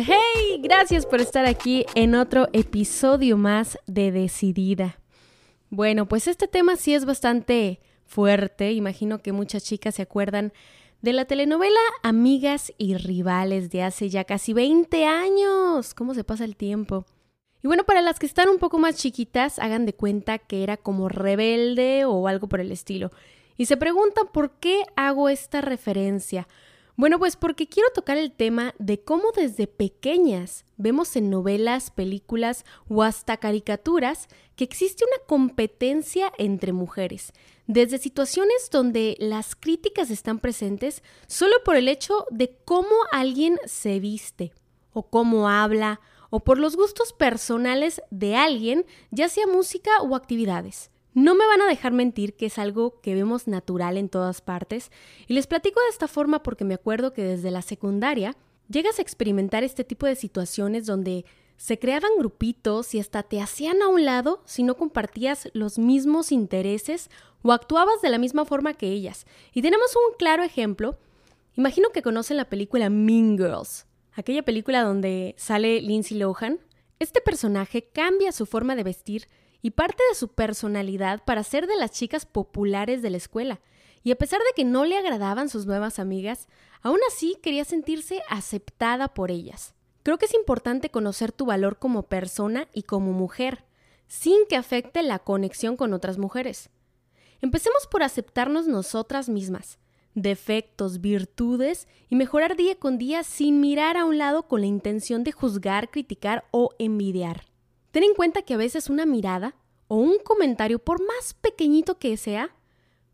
Hey, gracias por estar aquí en otro episodio más de Decidida. Bueno, pues este tema sí es bastante fuerte. Imagino que muchas chicas se acuerdan de la telenovela Amigas y Rivales de hace ya casi 20 años. ¿Cómo se pasa el tiempo? Y bueno, para las que están un poco más chiquitas, hagan de cuenta que era como rebelde o algo por el estilo. Y se preguntan por qué hago esta referencia. Bueno, pues porque quiero tocar el tema de cómo desde pequeñas vemos en novelas, películas o hasta caricaturas que existe una competencia entre mujeres, desde situaciones donde las críticas están presentes solo por el hecho de cómo alguien se viste o cómo habla o por los gustos personales de alguien, ya sea música o actividades. No me van a dejar mentir que es algo que vemos natural en todas partes, y les platico de esta forma porque me acuerdo que desde la secundaria llegas a experimentar este tipo de situaciones donde se creaban grupitos y hasta te hacían a un lado si no compartías los mismos intereses o actuabas de la misma forma que ellas. Y tenemos un claro ejemplo. Imagino que conocen la película Mean Girls, aquella película donde sale Lindsay Lohan. Este personaje cambia su forma de vestir y parte de su personalidad para ser de las chicas populares de la escuela. Y a pesar de que no le agradaban sus nuevas amigas, aún así quería sentirse aceptada por ellas. Creo que es importante conocer tu valor como persona y como mujer, sin que afecte la conexión con otras mujeres. Empecemos por aceptarnos nosotras mismas, defectos, virtudes y mejorar día con día sin mirar a un lado con la intención de juzgar, criticar o envidiar. Ten en cuenta que a veces una mirada o un comentario, por más pequeñito que sea,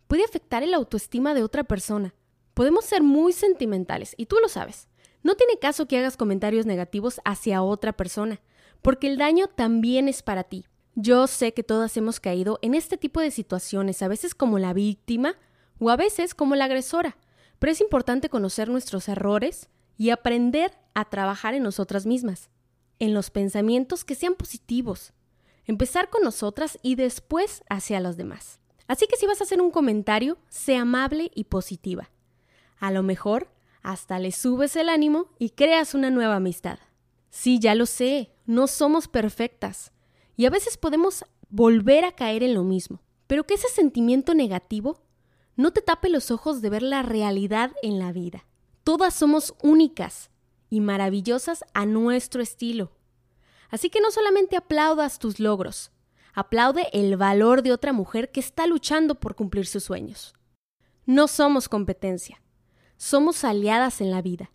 puede afectar el autoestima de otra persona. Podemos ser muy sentimentales, y tú lo sabes. No tiene caso que hagas comentarios negativos hacia otra persona, porque el daño también es para ti. Yo sé que todas hemos caído en este tipo de situaciones, a veces como la víctima o a veces como la agresora, pero es importante conocer nuestros errores y aprender a trabajar en nosotras mismas en los pensamientos que sean positivos. Empezar con nosotras y después hacia los demás. Así que si vas a hacer un comentario, sé amable y positiva. A lo mejor hasta le subes el ánimo y creas una nueva amistad. Sí, ya lo sé, no somos perfectas. Y a veces podemos volver a caer en lo mismo. Pero que ese sentimiento negativo no te tape los ojos de ver la realidad en la vida. Todas somos únicas y maravillosas a nuestro estilo. Así que no solamente aplaudas tus logros, aplaude el valor de otra mujer que está luchando por cumplir sus sueños. No somos competencia, somos aliadas en la vida,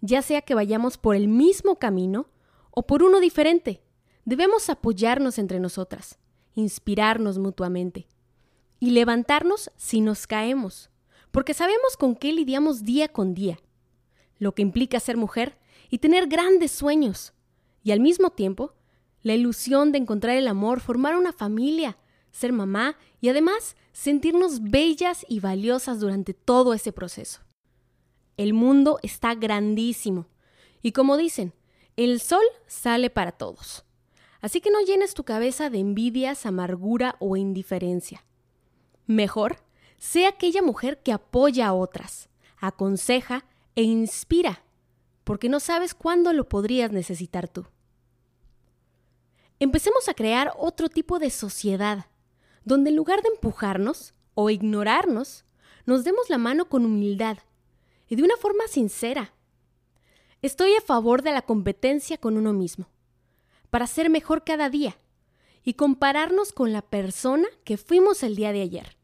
ya sea que vayamos por el mismo camino o por uno diferente. Debemos apoyarnos entre nosotras, inspirarnos mutuamente y levantarnos si nos caemos, porque sabemos con qué lidiamos día con día lo que implica ser mujer y tener grandes sueños. Y al mismo tiempo, la ilusión de encontrar el amor, formar una familia, ser mamá y además sentirnos bellas y valiosas durante todo ese proceso. El mundo está grandísimo y como dicen, el sol sale para todos. Así que no llenes tu cabeza de envidias, amargura o indiferencia. Mejor, sé aquella mujer que apoya a otras, aconseja e inspira, porque no sabes cuándo lo podrías necesitar tú. Empecemos a crear otro tipo de sociedad, donde en lugar de empujarnos o ignorarnos, nos demos la mano con humildad y de una forma sincera. Estoy a favor de la competencia con uno mismo, para ser mejor cada día y compararnos con la persona que fuimos el día de ayer,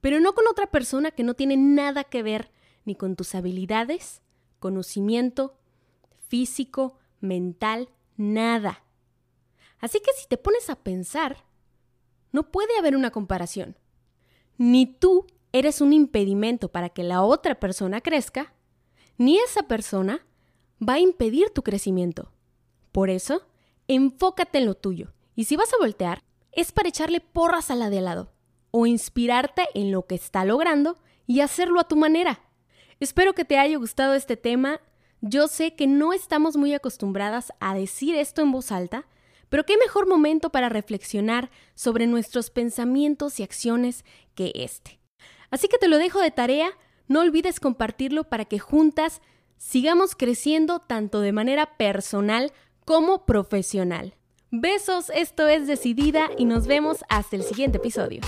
pero no con otra persona que no tiene nada que ver ni con tus habilidades, conocimiento, físico, mental, nada. Así que si te pones a pensar, no puede haber una comparación. Ni tú eres un impedimento para que la otra persona crezca, ni esa persona va a impedir tu crecimiento. Por eso, enfócate en lo tuyo. Y si vas a voltear, es para echarle porras a la de al lado o inspirarte en lo que está logrando y hacerlo a tu manera. Espero que te haya gustado este tema. Yo sé que no estamos muy acostumbradas a decir esto en voz alta, pero qué mejor momento para reflexionar sobre nuestros pensamientos y acciones que este. Así que te lo dejo de tarea, no olvides compartirlo para que juntas sigamos creciendo tanto de manera personal como profesional. Besos, esto es Decidida y nos vemos hasta el siguiente episodio.